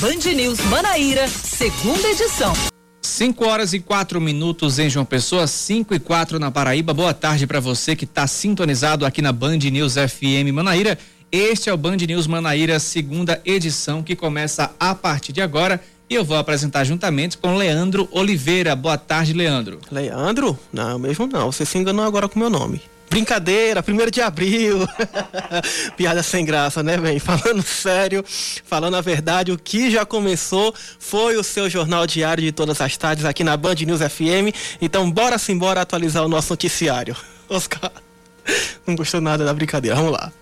Band News Manaíra, segunda edição. 5 horas e quatro minutos em João Pessoa, 5 e quatro na Paraíba. Boa tarde para você que está sintonizado aqui na Band News FM Manaíra. Este é o Band News Manaíra, segunda edição, que começa a partir de agora. E eu vou apresentar juntamente com Leandro Oliveira. Boa tarde, Leandro. Leandro? Não, mesmo não. Você se enganou agora com meu nome. Brincadeira, primeiro de abril. Piada sem graça, né, bem? Falando sério, falando a verdade, o que já começou foi o seu jornal diário de todas as tardes aqui na Band News FM. Então, bora sim, bora atualizar o nosso noticiário. Oscar, não gostou nada da brincadeira, vamos lá.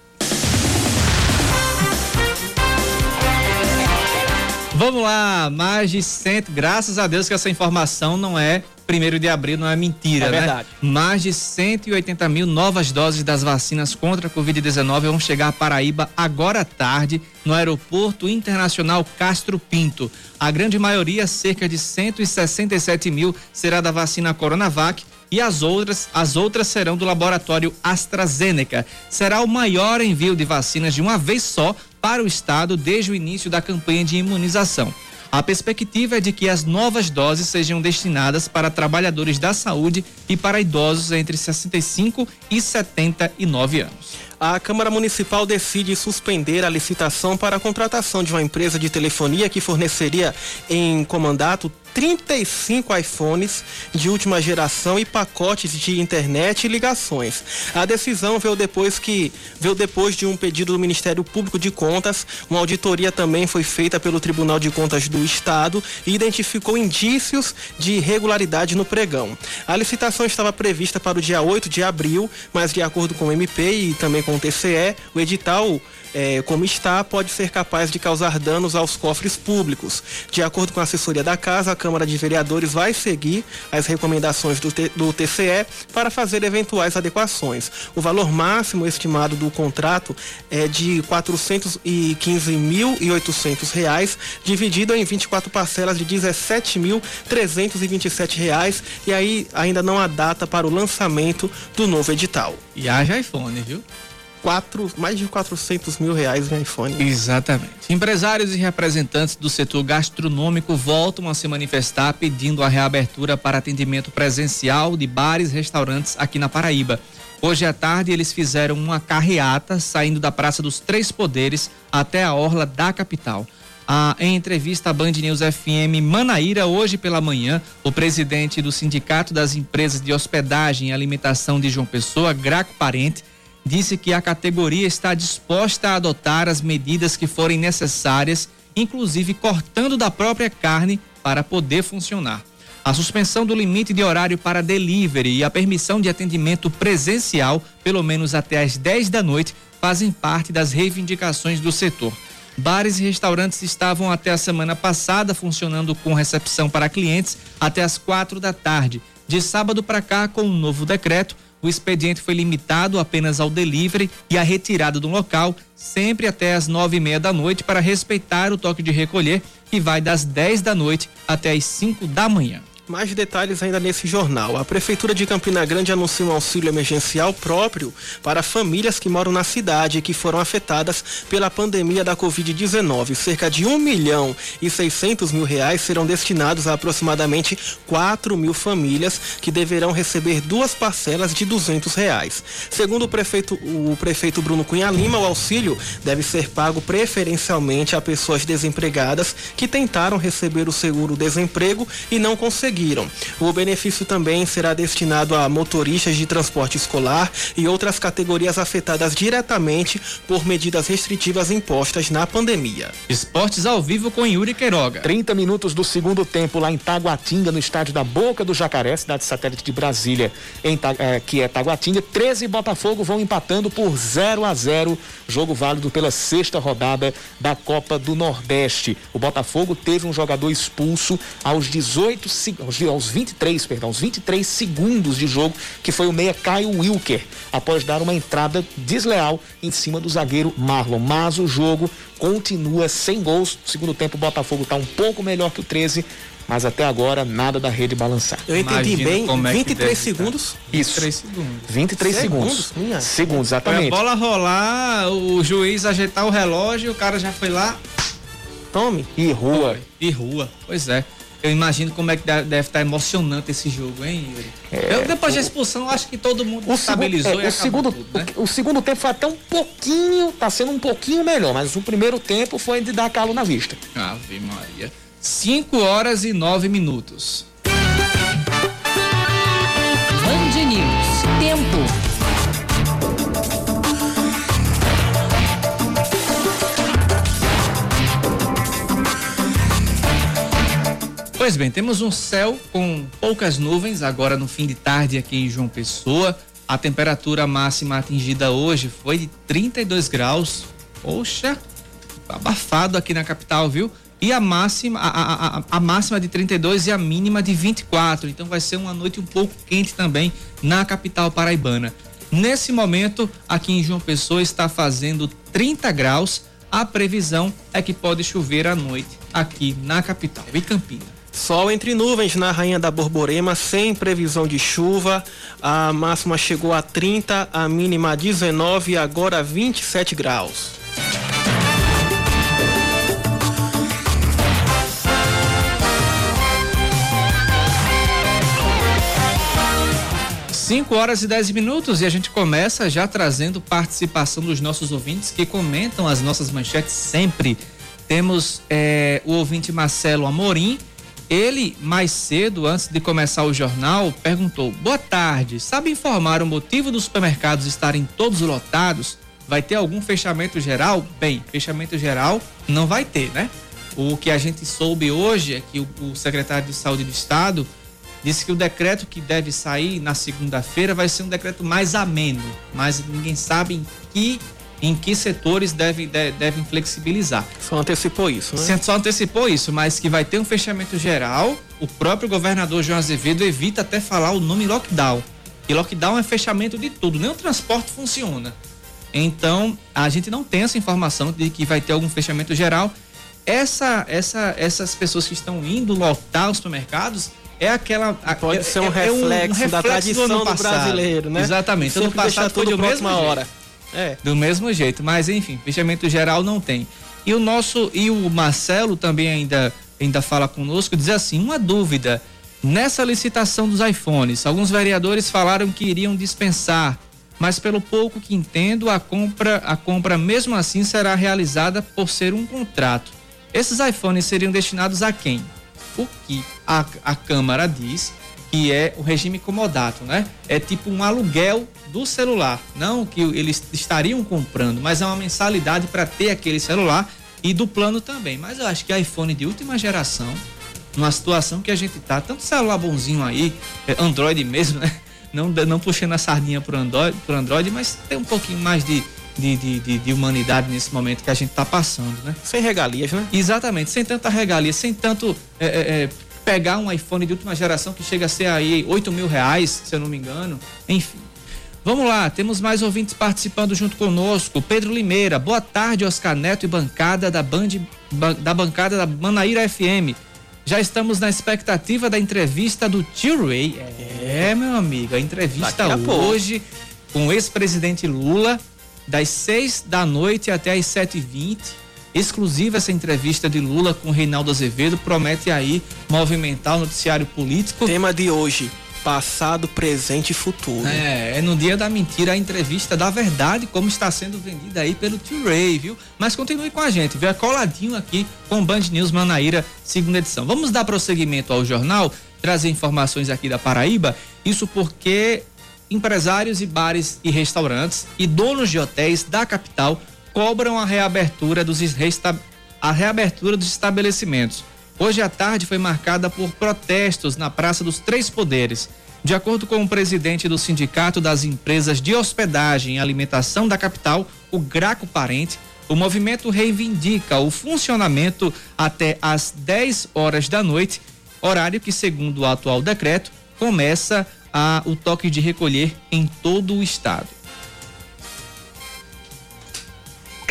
Vamos lá, mais de cento, graças a Deus que essa informação não é primeiro de abril não é mentira, é né? Verdade. Mais de 180 mil novas doses das vacinas contra a Covid-19 vão chegar à Paraíba agora à tarde no Aeroporto Internacional Castro Pinto. A grande maioria, cerca de 167 mil, será da vacina Coronavac e as outras, as outras serão do laboratório AstraZeneca. Será o maior envio de vacinas de uma vez só para o estado desde o início da campanha de imunização. A perspectiva é de que as novas doses sejam destinadas para trabalhadores da saúde e para idosos entre 65 e 79 anos a Câmara Municipal decide suspender a licitação para a contratação de uma empresa de telefonia que forneceria em comandato 35 iPhones de última geração e pacotes de internet e ligações. A decisão veio depois que veio depois de um pedido do Ministério Público de Contas. Uma auditoria também foi feita pelo Tribunal de Contas do Estado e identificou indícios de irregularidade no pregão. A licitação estava prevista para o dia 8 de abril, mas de acordo com o MP e também com TCE, o edital é, como está, pode ser capaz de causar danos aos cofres públicos. De acordo com a assessoria da Casa, a Câmara de Vereadores vai seguir as recomendações do, do TCE para fazer eventuais adequações. O valor máximo estimado do contrato é de R$ 415.800, dividido em 24 parcelas de R$ 17.327, e aí ainda não há data para o lançamento do novo edital. E haja iPhone, viu? Quatro, mais de 400 mil reais em iPhone. Exatamente. Empresários e representantes do setor gastronômico voltam a se manifestar pedindo a reabertura para atendimento presencial de bares e restaurantes aqui na Paraíba. Hoje à tarde eles fizeram uma carreata saindo da Praça dos Três Poderes até a orla da capital. Ah, em entrevista à Band News FM Manaíra, hoje pela manhã, o presidente do Sindicato das Empresas de Hospedagem e Alimentação de João Pessoa, Graco Parente, disse que a categoria está disposta a adotar as medidas que forem necessárias, inclusive cortando da própria carne para poder funcionar. A suspensão do limite de horário para delivery e a permissão de atendimento presencial, pelo menos até às 10 da noite, fazem parte das reivindicações do setor. Bares e restaurantes estavam até a semana passada funcionando com recepção para clientes até às quatro da tarde. De sábado para cá, com um novo decreto, o expediente foi limitado apenas ao delivery e à retirada do local, sempre até as nove e meia da noite, para respeitar o toque de recolher, que vai das dez da noite até as cinco da manhã. Mais detalhes ainda nesse jornal. A Prefeitura de Campina Grande anunciou um auxílio emergencial próprio para famílias que moram na cidade e que foram afetadas pela pandemia da Covid-19. Cerca de 1 milhão e 600 mil reais serão destinados a aproximadamente 4 mil famílias que deverão receber duas parcelas de 200 reais. Segundo o prefeito, o prefeito Bruno Cunha Lima, o auxílio deve ser pago preferencialmente a pessoas desempregadas que tentaram receber o seguro-desemprego e não conseguiram conseguiram. O benefício também será destinado a motoristas de transporte escolar e outras categorias afetadas diretamente por medidas restritivas impostas na pandemia. Esportes ao vivo com Yuri Queiroga. 30 minutos do segundo tempo lá em Taguatinga, no estádio da Boca do Jacaré, cidade satélite de Brasília, em, é, que é Taguatinga. 13 Botafogo vão empatando por 0 a 0 jogo válido pela sexta rodada da Copa do Nordeste. O Botafogo teve um jogador expulso aos 18 segundos aos, aos 23, perdão, aos 23 segundos de jogo, que foi o meia Caio Wilker, após dar uma entrada desleal em cima do zagueiro Marlon. Mas o jogo continua sem gols. No segundo tempo, o Botafogo está um pouco melhor que o 13, mas até agora nada da rede balançar. Eu entendi Imagina bem, 23 é segundos. Isso. 23 segundos. 23 segundos. Segundos, segundos exatamente. Foi a bola rolar, o juiz ajeitar o relógio, o cara já foi lá, Tome? E rua. E rua, pois é. Eu imagino como é que deve estar emocionante esse jogo, hein, Yuri? É, eu, depois da expulsão, acho que todo mundo o estabilizou segundo, é, o segundo, tudo, né? o, o, segundo tempo foi até um pouquinho, tá sendo um pouquinho melhor, mas o primeiro tempo foi de dar calo na vista. Ave Maria. 5 horas e 9 minutos. Band News. Tempo. Pois bem, temos um céu com poucas nuvens agora no fim de tarde aqui em João Pessoa. A temperatura máxima atingida hoje foi de 32 graus. Poxa, abafado aqui na capital, viu? E a máxima, a, a, a, máxima de 32 e a mínima de 24. Então vai ser uma noite um pouco quente também na capital paraibana. Nesse momento, aqui em João Pessoa está fazendo 30 graus. A previsão é que pode chover à noite aqui na capital e Campinas. Sol entre nuvens na Rainha da Borborema, sem previsão de chuva. A máxima chegou a 30, a mínima a 19 e agora 27 graus. Cinco horas e 10 minutos e a gente começa já trazendo participação dos nossos ouvintes que comentam as nossas manchetes sempre. Temos é, o ouvinte Marcelo Amorim, ele, mais cedo, antes de começar o jornal, perguntou: Boa tarde, sabe informar o motivo dos supermercados estarem todos lotados? Vai ter algum fechamento geral? Bem, fechamento geral não vai ter, né? O que a gente soube hoje é que o, o secretário de Saúde do Estado disse que o decreto que deve sair na segunda-feira vai ser um decreto mais ameno, mas ninguém sabe em que em que setores devem, devem flexibilizar. Só antecipou isso, né? Só antecipou isso, mas que vai ter um fechamento geral. O próprio governador João Azevedo evita até falar o nome lockdown. E lockdown é fechamento de tudo, nem o transporte funciona. Então, a gente não tem essa informação de que vai ter algum fechamento geral. Essa, essa, essas pessoas que estão indo lotar os supermercados é aquela. Pode é, ser um, é, reflexo, é um, um reflexo da tradição do, do brasileiro, né? Exatamente. Ano passado foi de mesma hora. É. Do mesmo jeito, mas enfim, fechamento geral não tem. E o nosso e o Marcelo também ainda ainda fala conosco, diz assim, uma dúvida. Nessa licitação dos iPhones, alguns vereadores falaram que iriam dispensar, mas pelo pouco que entendo, a compra a compra mesmo assim será realizada por ser um contrato. Esses iPhones seriam destinados a quem? O que a, a Câmara diz que é o regime comodato, né? É tipo um aluguel do celular, não que eles estariam comprando, mas é uma mensalidade para ter aquele celular e do plano também. Mas eu acho que iPhone de última geração, numa situação que a gente tá, tanto celular bonzinho aí, é Android mesmo, né? Não, não puxando a sardinha pro Android, pro Android, mas tem um pouquinho mais de, de, de, de, de humanidade nesse momento que a gente está passando, né? Sem regalias, né? Exatamente, sem tanta regalia, sem tanto é, é, pegar um iPhone de última geração que chega a ser aí 8 mil reais, se eu não me engano. Enfim. Vamos lá, temos mais ouvintes participando junto conosco. Pedro Limeira, boa tarde, Oscar Neto e bancada da Band, da bancada da Manaíra FM. Já estamos na expectativa da entrevista do Tio Ray. É, meu amigo, a entrevista a hoje com o ex-presidente Lula, das 6 da noite até as 7h20 exclusiva essa entrevista de Lula com Reinaldo Azevedo, promete aí movimentar o noticiário político. Tema de hoje, passado, presente e futuro. É, é no dia da mentira a entrevista da verdade, como está sendo vendida aí pelo Tio Ray, viu? Mas continue com a gente, viu? É coladinho aqui com Band News Manaíra, segunda edição. Vamos dar prosseguimento ao jornal, trazer informações aqui da Paraíba, isso porque empresários e bares e restaurantes e donos de hotéis da capital cobram a reabertura dos, a reabertura dos estabelecimentos. Hoje à tarde foi marcada por protestos na Praça dos Três Poderes. De acordo com o presidente do Sindicato das Empresas de Hospedagem e Alimentação da capital, o Graco Parente, o movimento reivindica o funcionamento até às 10 horas da noite, horário que, segundo o atual decreto, começa a, o toque de recolher em todo o estado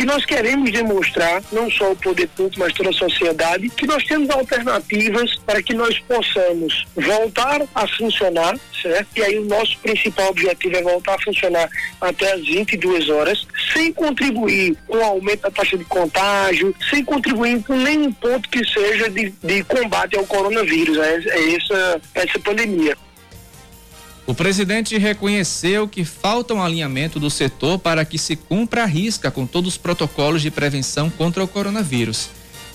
que nós queremos demonstrar, não só o poder público, mas toda a sociedade, que nós temos alternativas para que nós possamos voltar a funcionar, certo? E aí o nosso principal objetivo é voltar a funcionar até as 22 horas, sem contribuir com o aumento da taxa de contágio, sem contribuir com nenhum ponto que seja de, de combate ao coronavírus, é, é essa, essa pandemia. O presidente reconheceu que falta um alinhamento do setor para que se cumpra a risca com todos os protocolos de prevenção contra o coronavírus.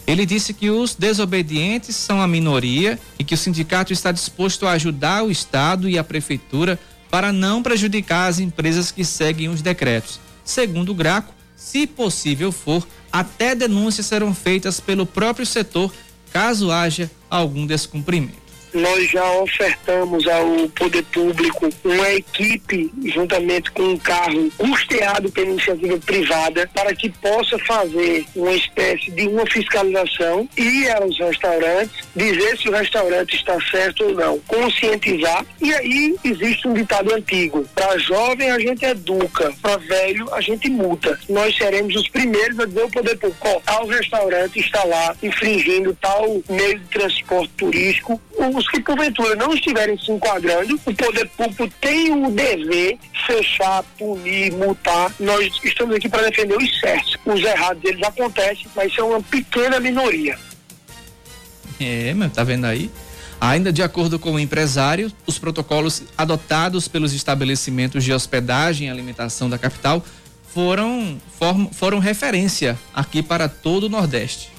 Ele disse que os desobedientes são a minoria e que o sindicato está disposto a ajudar o Estado e a Prefeitura para não prejudicar as empresas que seguem os decretos. Segundo o Graco, se possível for, até denúncias serão feitas pelo próprio setor caso haja algum descumprimento nós já ofertamos ao poder público uma equipe, juntamente com um carro custeado pela iniciativa privada, para que possa fazer uma espécie de uma fiscalização, ir aos restaurantes, dizer se o restaurante está certo ou não, conscientizar. E aí existe um ditado antigo: para jovem a gente educa, para velho a gente multa. Nós seremos os primeiros a dizer ao poder público: ó, tal restaurante está lá infringindo tal meio de transporte turístico. Os que porventura não estiverem se enquadrando, o poder público tem o dever fechar, punir, multar. Nós estamos aqui para defender os certos. Os errados eles acontecem, mas são uma pequena minoria. É, mas tá vendo aí? Ainda de acordo com o empresário, os protocolos adotados pelos estabelecimentos de hospedagem e alimentação da capital foram, foram, foram referência aqui para todo o Nordeste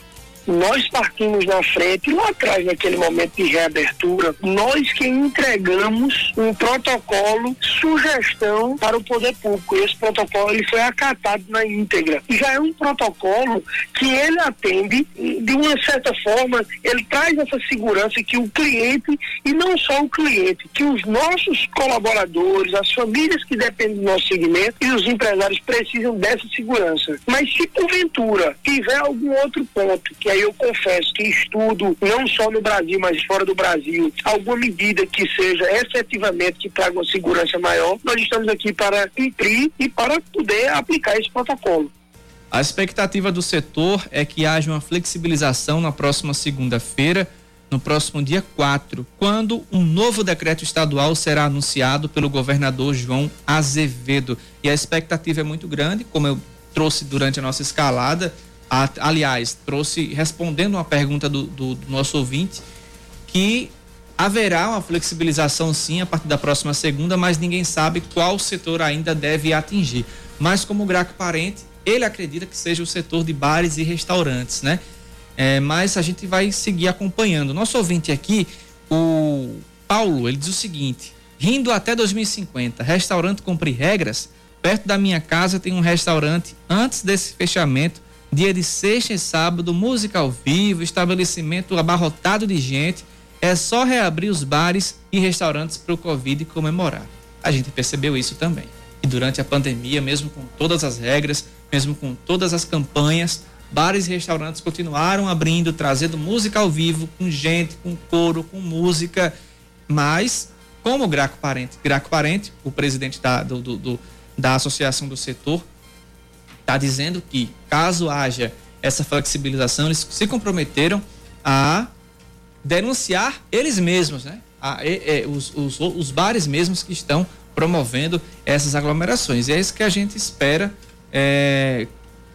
nós partimos na frente, lá atrás, naquele momento de reabertura, nós que entregamos um protocolo, sugestão para o poder público. Esse protocolo ele foi acatado na íntegra. Já é um protocolo que ele atende, de uma certa forma, ele traz essa segurança que o cliente, e não só o cliente, que os nossos colaboradores, as famílias que dependem do nosso segmento e os empresários precisam dessa segurança. Mas se porventura tiver algum outro ponto que eu confesso que estudo, não só no Brasil, mas fora do Brasil, alguma medida que seja efetivamente que traga uma segurança maior, nós estamos aqui para cumprir e para poder aplicar esse protocolo. A expectativa do setor é que haja uma flexibilização na próxima segunda-feira, no próximo dia 4, quando um novo decreto estadual será anunciado pelo governador João Azevedo. E a expectativa é muito grande, como eu trouxe durante a nossa escalada aliás, trouxe, respondendo uma pergunta do, do, do nosso ouvinte, que haverá uma flexibilização sim a partir da próxima segunda, mas ninguém sabe qual setor ainda deve atingir. Mas como Graco Parente, ele acredita que seja o setor de bares e restaurantes, né? É, mas a gente vai seguir acompanhando. Nosso ouvinte aqui, o Paulo, ele diz o seguinte: rindo até 2050, restaurante cumpre regras. Perto da minha casa tem um restaurante. Antes desse fechamento, Dia de sexta e sábado, música ao vivo, estabelecimento abarrotado de gente. É só reabrir os bares e restaurantes para o Covid comemorar. A gente percebeu isso também. E durante a pandemia, mesmo com todas as regras, mesmo com todas as campanhas, bares e restaurantes continuaram abrindo, trazendo música ao vivo, com gente, com coro, com música. Mas, como Graco Parente, Graco Parente, o presidente da, do, do, da Associação do Setor, está dizendo que, caso haja essa flexibilização, eles se comprometeram a denunciar eles mesmos, né? A, e, e, os, os, os, bares mesmos que estão promovendo essas aglomerações. E é isso que a gente espera é,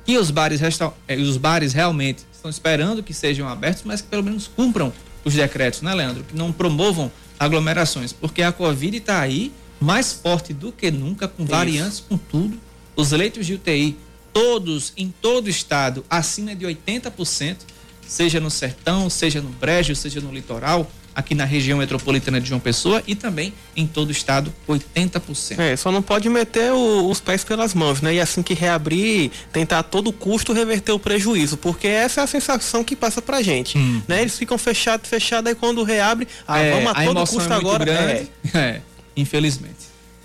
que os bares, é, os bares realmente estão esperando que sejam abertos, mas que pelo menos cumpram os decretos, né, Leandro? Que não promovam aglomerações, porque a Covid está aí mais forte do que nunca, com variantes, com tudo. Os leitos de UTI todos, em todo o estado, acima de 80%, seja no sertão, seja no brejo, seja no litoral, aqui na região metropolitana de João Pessoa e também em todo o estado, 80%. É, só não pode meter o, os pés pelas mãos, né? E assim que reabrir, tentar a todo custo reverter o prejuízo, porque essa é a sensação que passa pra gente, hum. né? Eles ficam fechados, fechados, aí quando reabre, ah, é, vamos a, a todo custo é agora. Grande, é. é, infelizmente.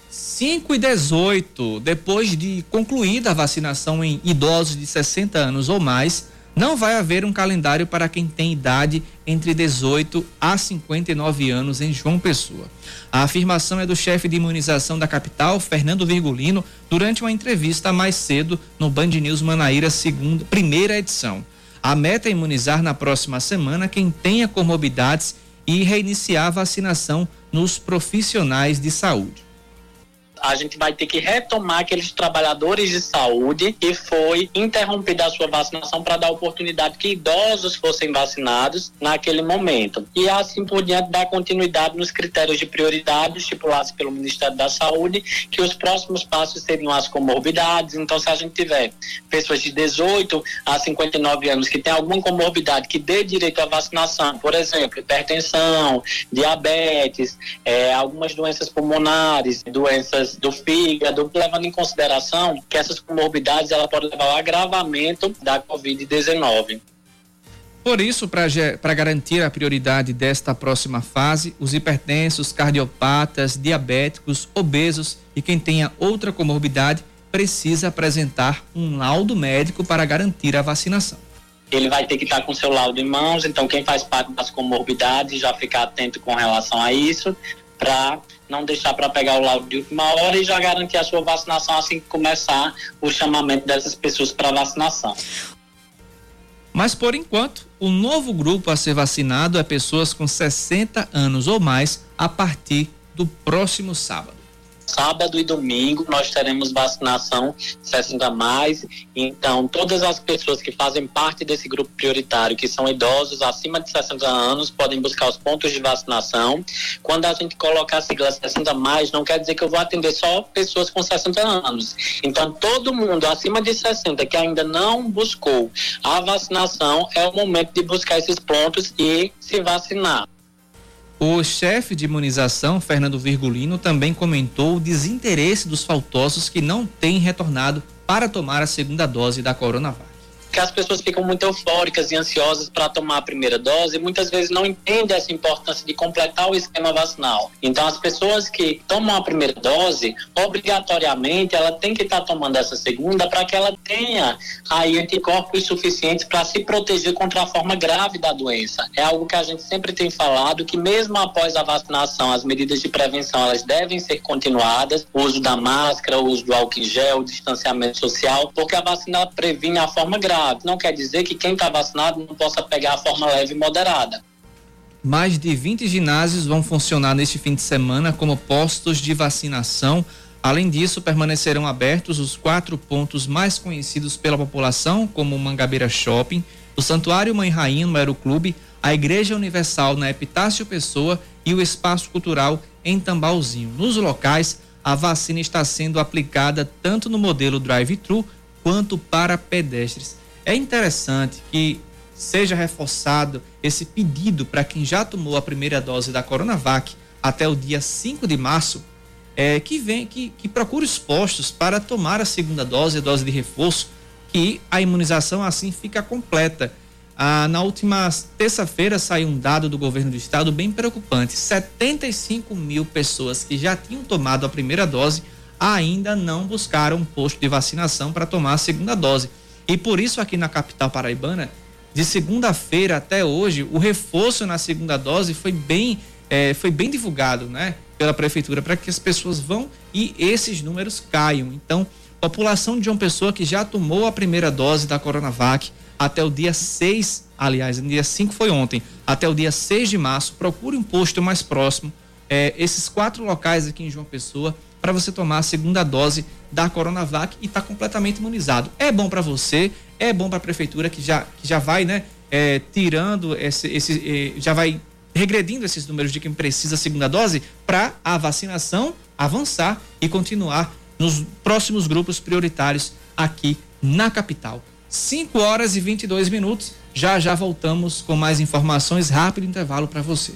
5 e 18, depois de concluída a vacinação em idosos de 60 anos ou mais, não vai haver um calendário para quem tem idade entre 18 a 59 anos em João Pessoa. A afirmação é do chefe de imunização da capital, Fernando Virgulino, durante uma entrevista mais cedo no Band News Manaíra, segunda, primeira edição. A meta é imunizar na próxima semana quem tenha comorbidades e reiniciar a vacinação nos profissionais de saúde A gente vai ter que retomar aqueles trabalhadores de saúde que foi interrompida a sua vacinação para dar oportunidade que idosos fossem vacinados naquele momento. E assim por diante, dar continuidade nos critérios de prioridade estipulados pelo Ministério da Saúde, que os próximos passos seriam as comorbidades. Então, se a gente tiver pessoas de 18 a 59 anos que têm alguma comorbidade que dê direito à vacinação, por exemplo, hipertensão, diabetes, é, algumas doenças pulmonares, doenças do fígado, levando em consideração que essas comorbidades ela pode levar ao agravamento da Covid-19. Por isso, para garantir a prioridade desta próxima fase, os hipertensos, cardiopatas, diabéticos, obesos e quem tenha outra comorbidade precisa apresentar um laudo médico para garantir a vacinação. Ele vai ter que estar com seu laudo em mãos, então quem faz parte das comorbidades já ficar atento com relação a isso, para não deixar para pegar o laudo de última hora e já garantir a sua vacinação assim que começar o chamamento dessas pessoas para vacinação. Mas por enquanto, o novo grupo a ser vacinado é pessoas com 60 anos ou mais a partir do próximo sábado sábado e domingo nós teremos vacinação 60 mais. Então, todas as pessoas que fazem parte desse grupo prioritário, que são idosos acima de 60 anos, podem buscar os pontos de vacinação. Quando a gente colocar a sigla 60 mais, não quer dizer que eu vou atender só pessoas com 60 anos. Então, todo mundo acima de 60 que ainda não buscou a vacinação, é o momento de buscar esses pontos e se vacinar. O chefe de imunização, Fernando Virgulino, também comentou o desinteresse dos faltosos que não têm retornado para tomar a segunda dose da Coronavac que as pessoas ficam muito eufóricas e ansiosas para tomar a primeira dose e muitas vezes não entendem essa importância de completar o esquema vacinal. Então, as pessoas que tomam a primeira dose, obrigatoriamente, ela tem que estar tá tomando essa segunda para que ela tenha aí anticorpos suficientes para se proteger contra a forma grave da doença. É algo que a gente sempre tem falado que mesmo após a vacinação, as medidas de prevenção elas devem ser continuadas, o uso da máscara, o uso do álcool em gel, o distanciamento social, porque a vacina previne a forma grave grave. Não quer dizer que quem está vacinado não possa pegar a forma leve e moderada. Mais de 20 ginásios vão funcionar neste fim de semana como postos de vacinação. Além disso, permanecerão abertos os quatro pontos mais conhecidos pela população, como o Mangabeira Shopping, o Santuário Mãe Rainha no Aeroclube, a Igreja Universal na Epitácio Pessoa e o Espaço Cultural em Tambalzinho. Nos locais, a vacina está sendo aplicada tanto no modelo drive-thru quanto para pedestres. É interessante que seja reforçado esse pedido para quem já tomou a primeira dose da Coronavac até o dia 5 de março, é, que vem, que, que procure os postos para tomar a segunda dose, a dose de reforço, que a imunização assim fica completa. Ah, na última terça-feira saiu um dado do governo do estado bem preocupante: 75 mil pessoas que já tinham tomado a primeira dose ainda não buscaram um posto de vacinação para tomar a segunda dose. E por isso aqui na capital paraibana, de segunda-feira até hoje, o reforço na segunda dose foi bem, é, foi bem divulgado, né? Pela prefeitura, para que as pessoas vão e esses números caiam. Então, população de João Pessoa que já tomou a primeira dose da Coronavac até o dia 6, aliás, no dia 5 foi ontem, até o dia 6 de março, procure um posto mais próximo. É, esses quatro locais aqui em João Pessoa para você tomar a segunda dose da Coronavac e está completamente imunizado. É bom para você, é bom para a prefeitura que já, que já vai, né, é, tirando esse, esse é, já vai regredindo esses números de quem precisa a segunda dose para a vacinação avançar e continuar nos próximos grupos prioritários aqui na capital. 5 horas e 22 minutos. Já já voltamos com mais informações. Rápido intervalo para você.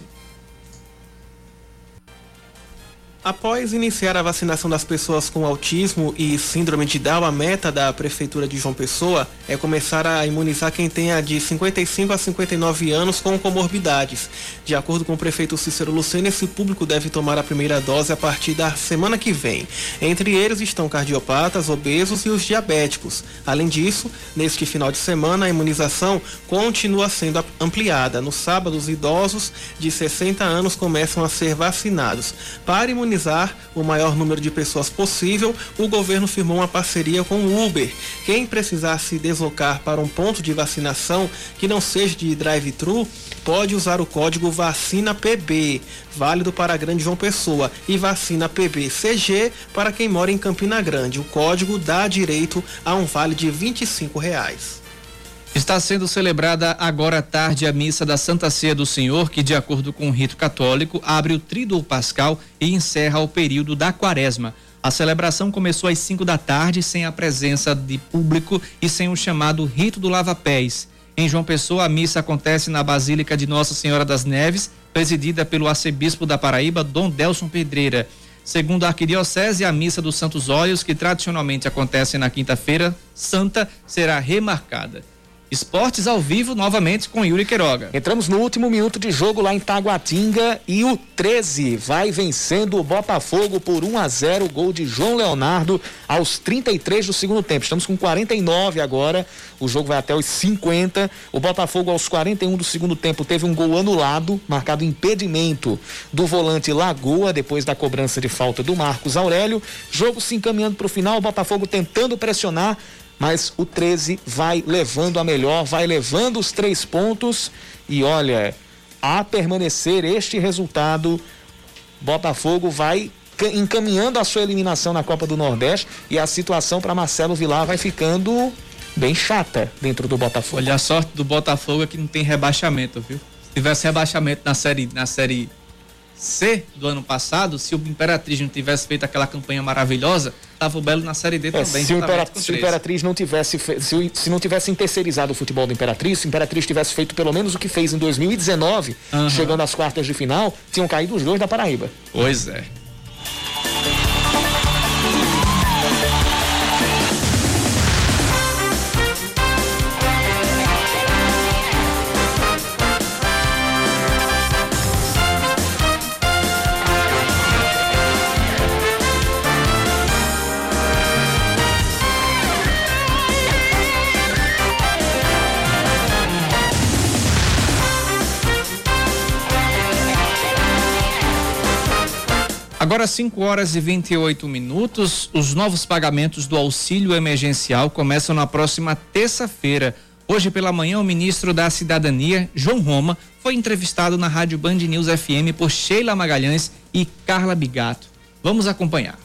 Após iniciar a vacinação das pessoas com autismo e síndrome de Down, a meta da Prefeitura de João Pessoa é começar a imunizar quem tenha de 55 a 59 anos com comorbidades. De acordo com o prefeito Cícero Lucena, esse público deve tomar a primeira dose a partir da semana que vem. Entre eles estão cardiopatas, obesos e os diabéticos. Além disso, neste final de semana, a imunização continua sendo ampliada. No sábado, os idosos de 60 anos começam a ser vacinados. Para imunizar imunizar o maior número de pessoas possível, o governo firmou uma parceria com o Uber. Quem precisar se deslocar para um ponto de vacinação que não seja de drive-thru, pode usar o código vacina PB, válido para a Grande João Pessoa, e vacina PBCG para quem mora em Campina Grande. O código dá direito a um vale de 25 reais. Está sendo celebrada agora à tarde a missa da Santa Ceia do Senhor, que, de acordo com o rito católico, abre o Tríduo Pascal e encerra o período da Quaresma. A celebração começou às 5 da tarde, sem a presença de público e sem o chamado rito do lava-pés. Em João Pessoa, a missa acontece na Basílica de Nossa Senhora das Neves, presidida pelo arcebispo da Paraíba, Dom Delson Pedreira. Segundo a Arquidiocese, a missa dos Santos Óleos, que tradicionalmente acontece na quinta-feira santa, será remarcada. Esportes ao vivo novamente com Yuri Queiroga. Entramos no último minuto de jogo lá em Taguatinga e o 13 vai vencendo o Botafogo por 1 a 0, gol de João Leonardo aos 33 do segundo tempo. Estamos com 49 agora. O jogo vai até os 50. O Botafogo aos 41 do segundo tempo teve um gol anulado, marcado impedimento do volante Lagoa depois da cobrança de falta do Marcos Aurélio. Jogo se encaminhando para o final, o Botafogo tentando pressionar, mas o 13 vai levando a melhor, vai levando os três pontos e olha, a permanecer este resultado, Botafogo vai encaminhando a sua eliminação na Copa do Nordeste e a situação para Marcelo Vilar vai ficando bem chata dentro do Botafogo. Olha, a sorte do Botafogo é que não tem rebaixamento, viu? Se tivesse rebaixamento na série, na série C do ano passado, se o Imperatriz não tivesse feito aquela campanha maravilhosa, tava o Belo na Série D é, também. Se o, Imperatriz, se o Imperatriz não tivesse se, se não tivesse terceirizado o futebol do Imperatriz, se o Imperatriz tivesse feito pelo menos o que fez em 2019, uhum. chegando às quartas de final, tinham caído os dois da Paraíba. Pois é. Agora 5 horas e 28 minutos. Os novos pagamentos do auxílio emergencial começam na próxima terça-feira. Hoje pela manhã, o ministro da Cidadania, João Roma, foi entrevistado na Rádio Band News FM por Sheila Magalhães e Carla Bigato. Vamos acompanhar.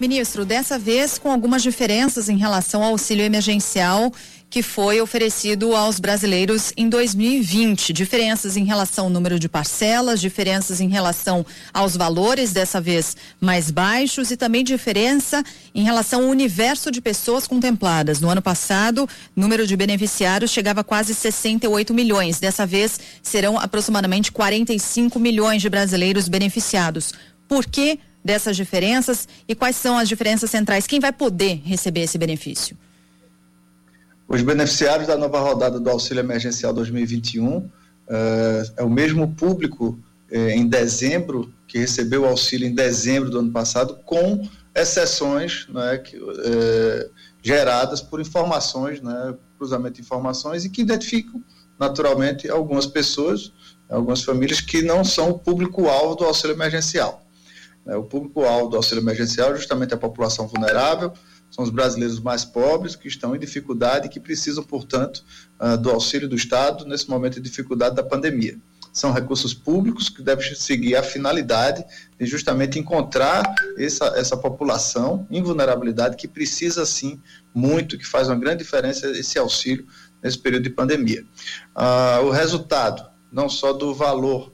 Ministro, dessa vez com algumas diferenças em relação ao auxílio emergencial que foi oferecido aos brasileiros em 2020. Diferenças em relação ao número de parcelas, diferenças em relação aos valores, dessa vez mais baixos, e também diferença em relação ao universo de pessoas contempladas. No ano passado, o número de beneficiários chegava a quase 68 milhões. Dessa vez, serão aproximadamente 45 milhões de brasileiros beneficiados. Por que dessas diferenças e quais são as diferenças centrais? Quem vai poder receber esse benefício? Os beneficiários da nova rodada do Auxílio Emergencial 2021 uh, eh, é o mesmo público uh, em dezembro, que recebeu o auxílio em dezembro do ano passado, com exceções né, que, uh, geradas por informações, né, cruzamento de informações, e que identificam naturalmente algumas pessoas, algumas famílias que não são o público-alvo do auxílio emergencial. O público-alvo do auxílio emergencial é justamente a população vulnerável, são os brasileiros mais pobres que estão em dificuldade e que precisam, portanto, uh, do auxílio do Estado nesse momento de dificuldade da pandemia. São recursos públicos que devem seguir a finalidade de justamente encontrar essa, essa população em vulnerabilidade que precisa, sim, muito, que faz uma grande diferença esse auxílio nesse período de pandemia. Uh, o resultado, não só do valor,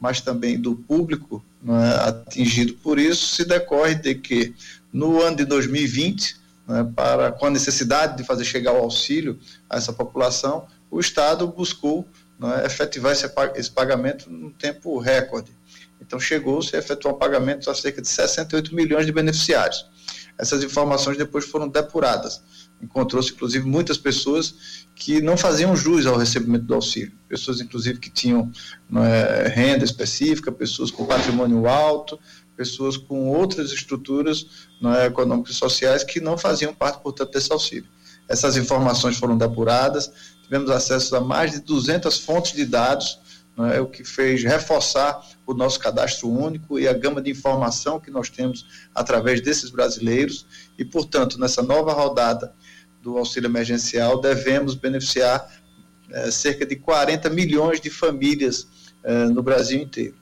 mas também do público né, atingido por isso, se decorre de que no ano de 2020, né, para, com a necessidade de fazer chegar o auxílio a essa população, o Estado buscou né, efetivar esse, esse pagamento num tempo recorde. Então, chegou-se a efetuar um pagamento a cerca de 68 milhões de beneficiários. Essas informações depois foram depuradas. Encontrou-se, inclusive, muitas pessoas que não faziam jus ao recebimento do auxílio. Pessoas, inclusive, que tinham é, renda específica, pessoas com patrimônio alto, pessoas com outras estruturas é, econômicas e sociais que não faziam parte, portanto, desse auxílio. Essas informações foram depuradas, tivemos acesso a mais de 200 fontes de dados é o que fez reforçar o nosso cadastro único e a gama de informação que nós temos através desses brasileiros. E, portanto, nessa nova rodada do auxílio emergencial, devemos beneficiar é, cerca de 40 milhões de famílias é, no Brasil inteiro.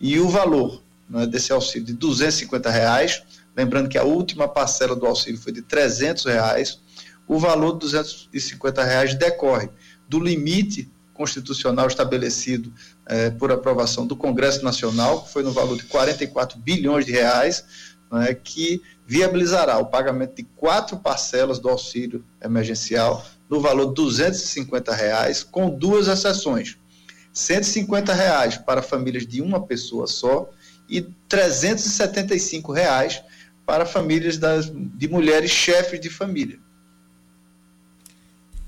E o valor né, desse auxílio de 250 reais, lembrando que a última parcela do auxílio foi de 300 reais, o valor de 250 reais decorre do limite constitucional estabelecido eh, por aprovação do Congresso Nacional, que foi no valor de 44 bilhões de reais, né, que viabilizará o pagamento de quatro parcelas do auxílio emergencial no valor de 250 reais, com duas exceções. 150 reais para famílias de uma pessoa só e 375 reais para famílias das, de mulheres chefes de família.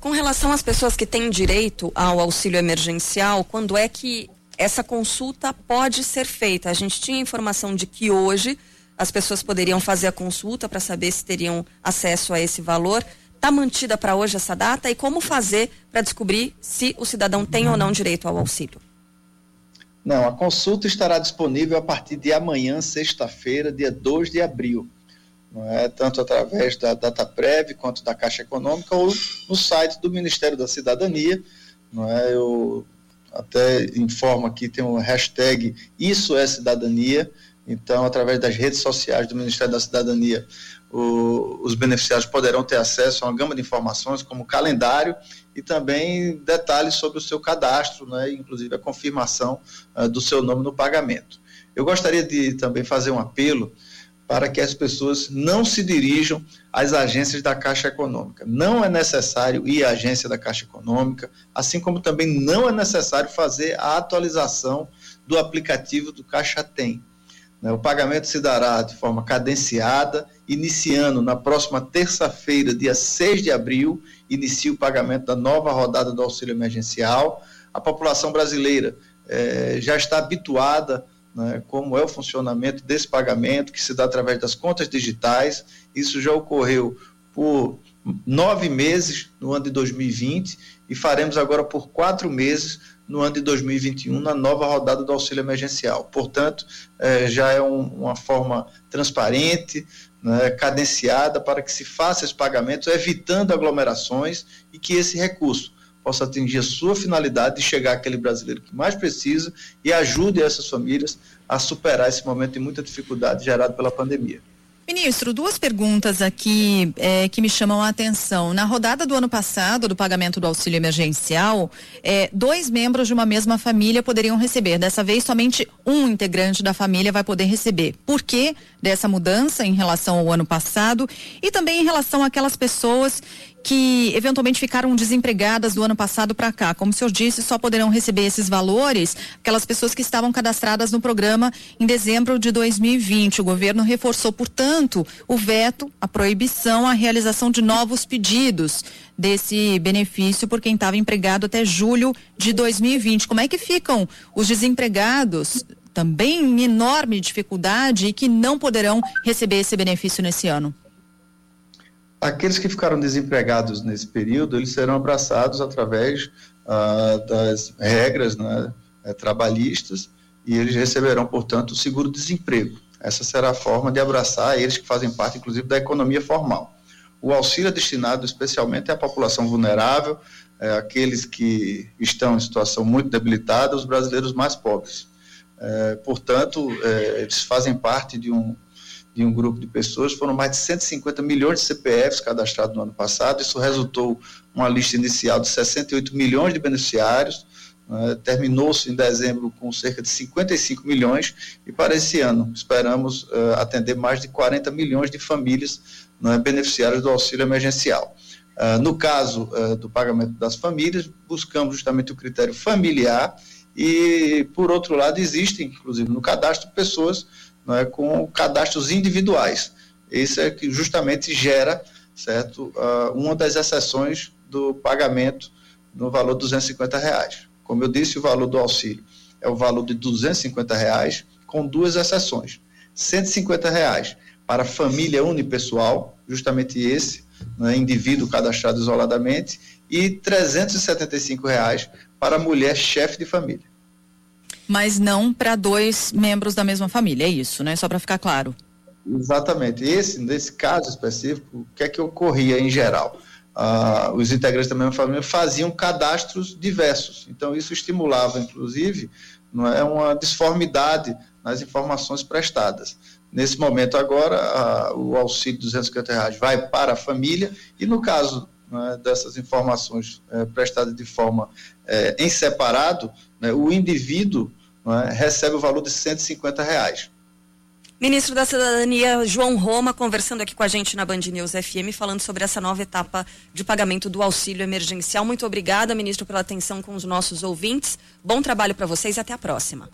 Com relação às pessoas que têm direito ao auxílio emergencial, quando é que essa consulta pode ser feita? A gente tinha informação de que hoje as pessoas poderiam fazer a consulta para saber se teriam acesso a esse valor. Está mantida para hoje essa data? E como fazer para descobrir se o cidadão tem ou não direito ao auxílio? Não, a consulta estará disponível a partir de amanhã, sexta-feira, dia 2 de abril é? tanto através da DataPrev quanto da Caixa Econômica ou no site do Ministério da Cidadania. É? Eu até informo aqui, tem um hashtag Isso é Cidadania, então, através das redes sociais do Ministério da Cidadania, o, os beneficiários poderão ter acesso a uma gama de informações, como calendário e também detalhes sobre o seu cadastro, né, inclusive a confirmação uh, do seu nome no pagamento. Eu gostaria de também fazer um apelo para que as pessoas não se dirijam às agências da Caixa Econômica. Não é necessário ir à agência da Caixa Econômica, assim como também não é necessário fazer a atualização do aplicativo do Caixa Tem. Né, o pagamento se dará de forma cadenciada, iniciando na próxima terça-feira, dia 6 de abril, inicia o pagamento da nova rodada do auxílio emergencial. A população brasileira eh, já está habituada né, como é o funcionamento desse pagamento, que se dá através das contas digitais. Isso já ocorreu por nove meses no ano de 2020 e faremos agora por quatro meses no ano de 2021 na nova rodada do auxílio emergencial. Portanto, eh, já é um, uma forma transparente, né, cadenciada para que se faça esse pagamento, evitando aglomerações e que esse recurso possa atingir a sua finalidade de chegar àquele brasileiro que mais precisa e ajude essas famílias a superar esse momento de muita dificuldade gerado pela pandemia. Ministro, duas perguntas aqui é, que me chamam a atenção. Na rodada do ano passado, do pagamento do auxílio emergencial, é, dois membros de uma mesma família poderiam receber. Dessa vez, somente um integrante da família vai poder receber. Por que dessa mudança em relação ao ano passado? E também em relação àquelas pessoas que eventualmente ficaram desempregadas do ano passado para cá. Como o senhor disse, só poderão receber esses valores aquelas pessoas que estavam cadastradas no programa em dezembro de 2020. O governo reforçou, portanto, o veto, a proibição, a realização de novos pedidos desse benefício por quem estava empregado até julho de 2020. Como é que ficam os desempregados? Também em enorme dificuldade e que não poderão receber esse benefício nesse ano. Aqueles que ficaram desempregados nesse período, eles serão abraçados através ah, das regras né, eh, trabalhistas e eles receberão, portanto, o seguro-desemprego. Essa será a forma de abraçar eles que fazem parte, inclusive, da economia formal. O auxílio é destinado especialmente à população vulnerável, é, aqueles que estão em situação muito debilitada, os brasileiros mais pobres. É, portanto, é, eles fazem parte de um, de um grupo de pessoas, foram mais de 150 milhões de CPFs cadastrados no ano passado, isso resultou uma lista inicial de 68 milhões de beneficiários, né, terminou-se em dezembro com cerca de 55 milhões, e para esse ano esperamos uh, atender mais de 40 milhões de famílias né, beneficiárias do auxílio emergencial. Uh, no caso uh, do pagamento das famílias, buscamos justamente o critério familiar, e, por outro lado, existem, inclusive no cadastro, pessoas é, com cadastros individuais. Isso é que justamente gera certo, uh, uma das exceções do pagamento no valor de 250 reais. Como eu disse, o valor do auxílio é o valor de 250 reais, com duas exceções. 150 reais para família unipessoal, justamente esse, né, indivíduo cadastrado isoladamente, e 375 reais para mulher chefe de família. Mas não para dois membros da mesma família, é isso, né? Só para ficar claro. Exatamente. Esse, nesse caso específico, o que é que ocorria em geral? Ah, os integrantes da mesma família faziam cadastros diversos. Então, isso estimulava, inclusive, não é uma disformidade nas informações prestadas. Nesse momento agora, a, o auxílio de 250 reais vai para a família e no caso né, dessas informações é, prestadas de forma é, em separado, né, o indivíduo né, recebe o valor de 150 reais. Ministro da Cidadania, João Roma, conversando aqui com a gente na Band News FM, falando sobre essa nova etapa de pagamento do auxílio emergencial. Muito obrigada, ministro, pela atenção com os nossos ouvintes. Bom trabalho para vocês e até a próxima.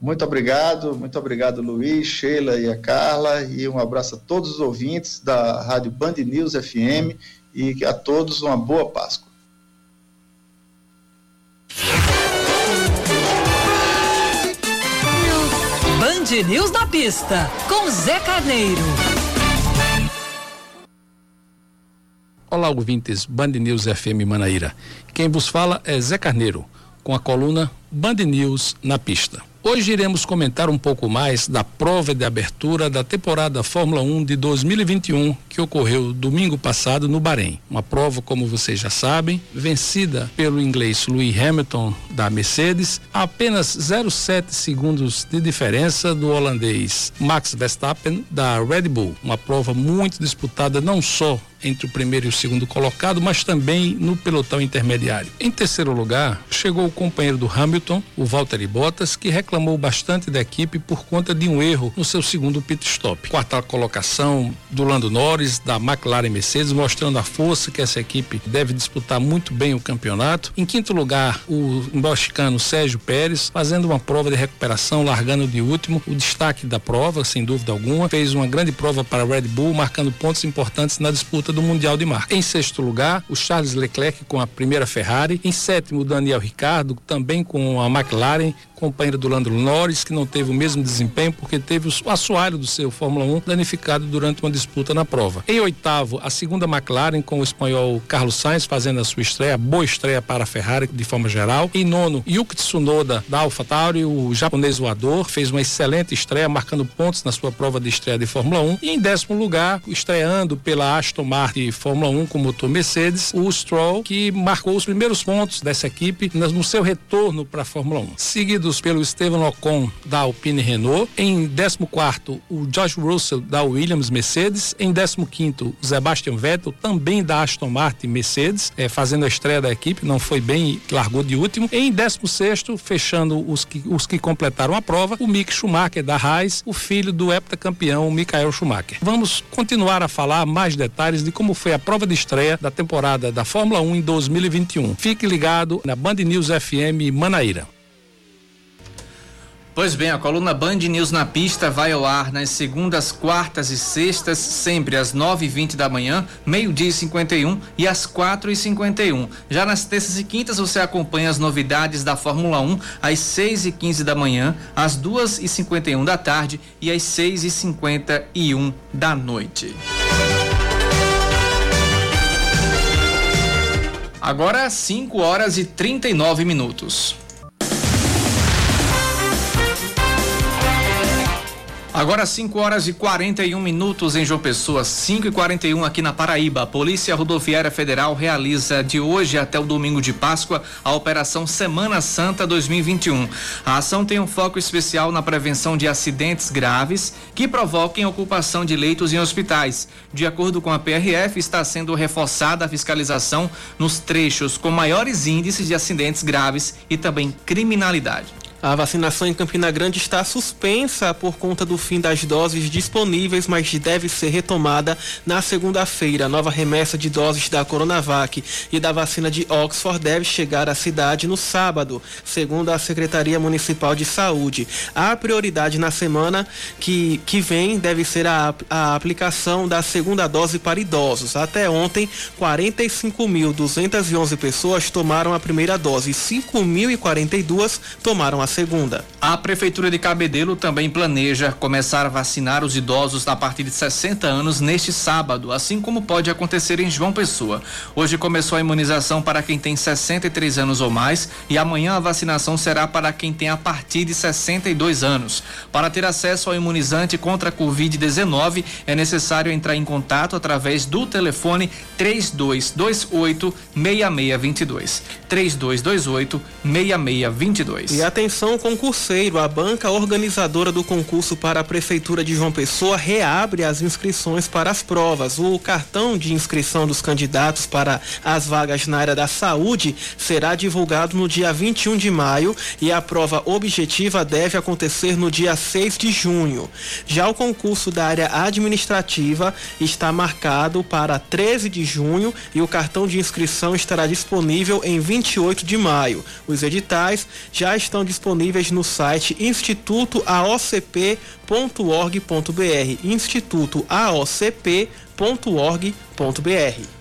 Muito obrigado, muito obrigado, Luiz, Sheila e a Carla, e um abraço a todos os ouvintes da Rádio Band News FM e a todos uma boa Páscoa. Band News na pista, com Zé Carneiro. Olá, ouvintes Band News FM Manaíra. Quem vos fala é Zé Carneiro, com a coluna Band News na pista. Hoje iremos comentar um pouco mais da prova de abertura da temporada Fórmula 1 de 2021 que ocorreu domingo passado no Bahrein. Uma prova, como vocês já sabem, vencida pelo inglês Lewis Hamilton da Mercedes, a apenas 0,7 segundos de diferença do holandês Max Verstappen da Red Bull. Uma prova muito disputada não só entre o primeiro e o segundo colocado, mas também no pelotão intermediário. Em terceiro lugar, chegou o companheiro do Hamilton, o Valtteri Bottas, que reclamou bastante da equipe por conta de um erro no seu segundo pit stop. Quarta colocação do Lando Norris, da McLaren Mercedes, mostrando a força que essa equipe deve disputar muito bem o campeonato. Em quinto lugar, o mexicano Sérgio Pérez, fazendo uma prova de recuperação, largando de último. O destaque da prova, sem dúvida alguma, fez uma grande prova para a Red Bull, marcando pontos importantes na disputa do Mundial de Marca. Em sexto lugar, o Charles Leclerc com a primeira Ferrari. Em sétimo, o Daniel Ricardo, também com a McLaren, companheiro do Lando Norris, que não teve o mesmo desempenho porque teve o assoalho do seu Fórmula 1 danificado durante uma disputa na prova. Em oitavo, a segunda McLaren com o espanhol Carlos Sainz fazendo a sua estreia, boa estreia para a Ferrari de forma geral. Em nono, Yuki Tsunoda da AlphaTauri, o japonês voador, fez uma excelente estreia, marcando pontos na sua prova de estreia de Fórmula 1. E em décimo lugar, estreando pela Aston Martin Fórmula 1 com motor Mercedes, o Stroll, que marcou os primeiros pontos dessa equipe no seu retorno para a Fórmula 1. Seguido seguidos pelo Esteban Ocon da Alpine Renault. Em 14, o George Russell da Williams Mercedes. Em 15, o Sebastian Vettel, também da Aston Martin Mercedes, é, fazendo a estreia da equipe, não foi bem, largou de último. Em 16, fechando os que, os que completaram a prova, o Mick Schumacher da Haas, o filho do heptacampeão Michael Schumacher. Vamos continuar a falar mais detalhes de como foi a prova de estreia da temporada da Fórmula 1 em 2021. Fique ligado na Band News FM Manaíra. Pois bem, a coluna Band News na pista vai ao ar nas segundas, quartas e sextas, sempre às 9h20 da manhã, meio-dia e 51 e às 4 e 51 Já nas terças e quintas você acompanha as novidades da Fórmula 1 às 6 e 15 da manhã, às 2 e 51 da tarde e às 6 e 51 da noite. Agora 5 horas e 39 minutos. Agora 5 horas e 41 minutos em João Pessoa, 5 e 41 aqui na Paraíba. A Polícia Rodoviária Federal realiza de hoje até o domingo de Páscoa a Operação Semana Santa 2021. A ação tem um foco especial na prevenção de acidentes graves que provoquem ocupação de leitos em hospitais. De acordo com a PRF, está sendo reforçada a fiscalização nos trechos com maiores índices de acidentes graves e também criminalidade. A vacinação em Campina Grande está suspensa por conta do fim das doses disponíveis, mas deve ser retomada na segunda-feira. Nova remessa de doses da Coronavac e da vacina de Oxford deve chegar à cidade no sábado, segundo a Secretaria Municipal de Saúde. A prioridade na semana que, que vem deve ser a, a aplicação da segunda dose para idosos. Até ontem, 45.211 pessoas tomaram a primeira dose e 5.042 tomaram a segunda. A Prefeitura de Cabedelo também planeja começar a vacinar os idosos a partir de 60 anos neste sábado, assim como pode acontecer em João Pessoa. Hoje começou a imunização para quem tem 63 anos ou mais e amanhã a vacinação será para quem tem a partir de 62 anos. Para ter acesso ao imunizante contra a Covid-19, é necessário entrar em contato através do telefone 3228 6622. 3228 6622. E atenção, concurso a banca organizadora do concurso para a Prefeitura de João Pessoa reabre as inscrições para as provas. O cartão de inscrição dos candidatos para as vagas na área da saúde será divulgado no dia 21 de maio e a prova objetiva deve acontecer no dia 6 de junho. Já o concurso da área administrativa está marcado para 13 de junho e o cartão de inscrição estará disponível em 28 de maio. Os editais já estão disponíveis no site institutoaocp.org.br, institutoaocp.org.br.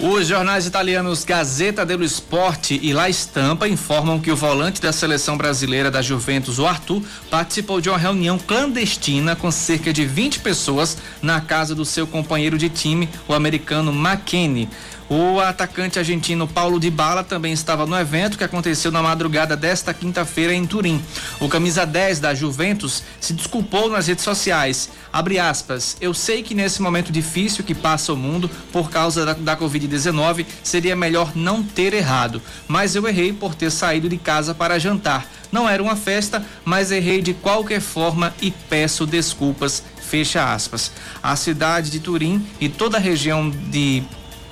Os jornais italianos Gazeta dello Sport e La Estampa informam que o volante da seleção brasileira da Juventus, o Arthur, participou de uma reunião clandestina com cerca de 20 pessoas na casa do seu companheiro de time, o americano McKinney. O atacante argentino Paulo Di Bala também estava no evento que aconteceu na madrugada desta quinta-feira em Turim. O camisa 10 da Juventus se desculpou nas redes sociais. Abre aspas, eu sei que nesse momento difícil que passa o mundo por causa da, da Covid-19 seria melhor não ter errado, mas eu errei por ter saído de casa para jantar. Não era uma festa, mas errei de qualquer forma e peço desculpas. Fecha aspas. A cidade de Turim e toda a região de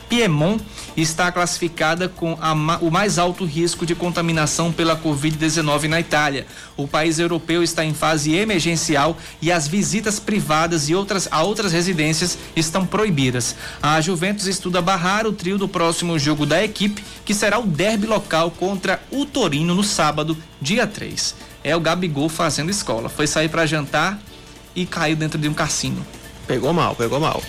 Piemont está classificada com a, o mais alto risco de contaminação pela Covid-19 na Itália. O país europeu está em fase emergencial e as visitas privadas e outras, a outras residências estão proibidas. A Juventus estuda barrar o trio do próximo jogo da equipe, que será o derby local contra o Torino no sábado, dia 3. É o Gabigol fazendo escola. Foi sair para jantar e caiu dentro de um cassino. Pegou mal, pegou mal.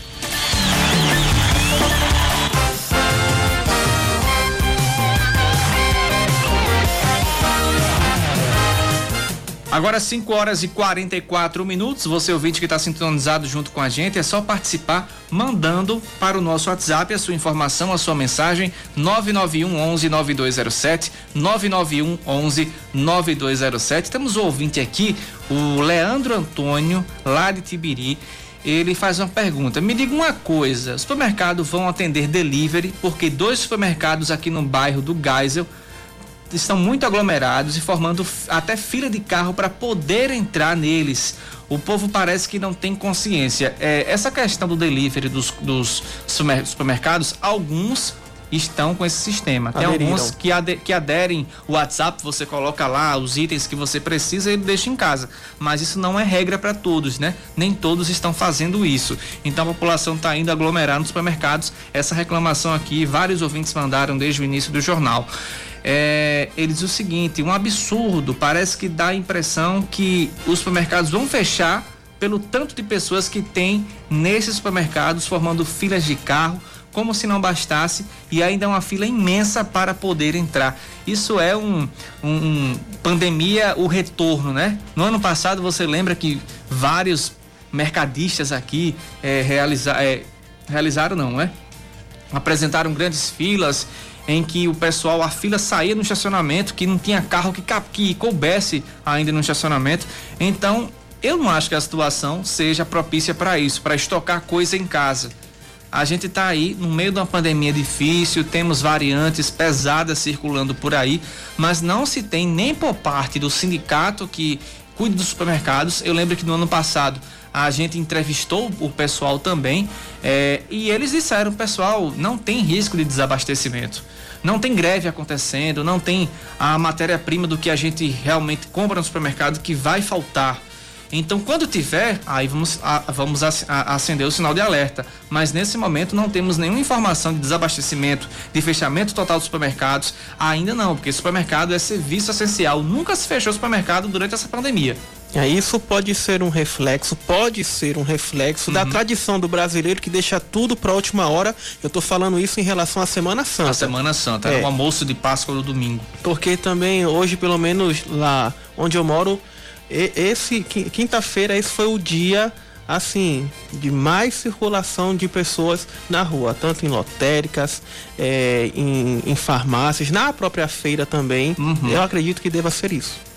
Agora 5 horas e 44 minutos. Você ouvinte que está sintonizado junto com a gente, é só participar mandando para o nosso WhatsApp a sua informação, a sua mensagem 991 11 9207 991 11 9207. Temos um ouvinte aqui, o Leandro Antônio, lá de Tibiri. Ele faz uma pergunta. Me diga uma coisa: supermercados vão atender delivery porque dois supermercados aqui no bairro do Geisel estão muito aglomerados e formando até fila de carro para poder entrar neles. O povo parece que não tem consciência. É, essa questão do delivery dos, dos supermercados, alguns estão com esse sistema. Tem Aderiram. alguns que, ade que aderem o WhatsApp, você coloca lá os itens que você precisa e ele deixa em casa. Mas isso não é regra para todos, né? Nem todos estão fazendo isso. Então a população está indo aglomerar nos supermercados. Essa reclamação aqui, vários ouvintes mandaram desde o início do jornal é, ele diz o seguinte: um absurdo, parece que dá a impressão que os supermercados vão fechar pelo tanto de pessoas que tem nesses supermercados, formando filas de carro, como se não bastasse, e ainda uma fila imensa para poder entrar. Isso é um, um, um pandemia, o retorno, né? No ano passado você lembra que vários mercadistas aqui é, realiza, é, realizaram, não, né? Apresentaram grandes filas em que o pessoal, a fila saía no estacionamento, que não tinha carro que, que coubesse ainda no estacionamento. Então, eu não acho que a situação seja propícia para isso, para estocar coisa em casa. A gente está aí no meio de uma pandemia difícil, temos variantes pesadas circulando por aí, mas não se tem nem por parte do sindicato que cuida dos supermercados. Eu lembro que no ano passado a gente entrevistou o pessoal também é, e eles disseram, pessoal, não tem risco de desabastecimento. Não tem greve acontecendo, não tem a matéria-prima do que a gente realmente compra no supermercado que vai faltar. Então, quando tiver, aí vamos, a, vamos acender o sinal de alerta. Mas nesse momento não temos nenhuma informação de desabastecimento, de fechamento total dos supermercados. Ainda não, porque supermercado é serviço essencial. Nunca se fechou supermercado durante essa pandemia. É, isso pode ser um reflexo, pode ser um reflexo uhum. da tradição do brasileiro que deixa tudo para a última hora. Eu estou falando isso em relação à Semana Santa. A Semana Santa, é. o almoço de Páscoa do domingo. Porque também hoje, pelo menos lá onde eu moro, esse quinta-feira esse foi o dia assim de mais circulação de pessoas na rua, tanto em lotéricas, é, em, em, farmácias, na própria feira também. Uhum. Eu acredito que deva ser isso.